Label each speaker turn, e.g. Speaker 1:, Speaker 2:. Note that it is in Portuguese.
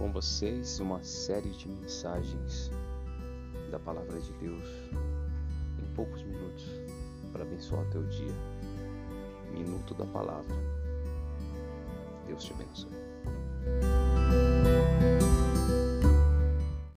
Speaker 1: com vocês uma série de mensagens da Palavra de Deus em poucos minutos para abençoar teu dia. Minuto da Palavra. Deus te abençoe.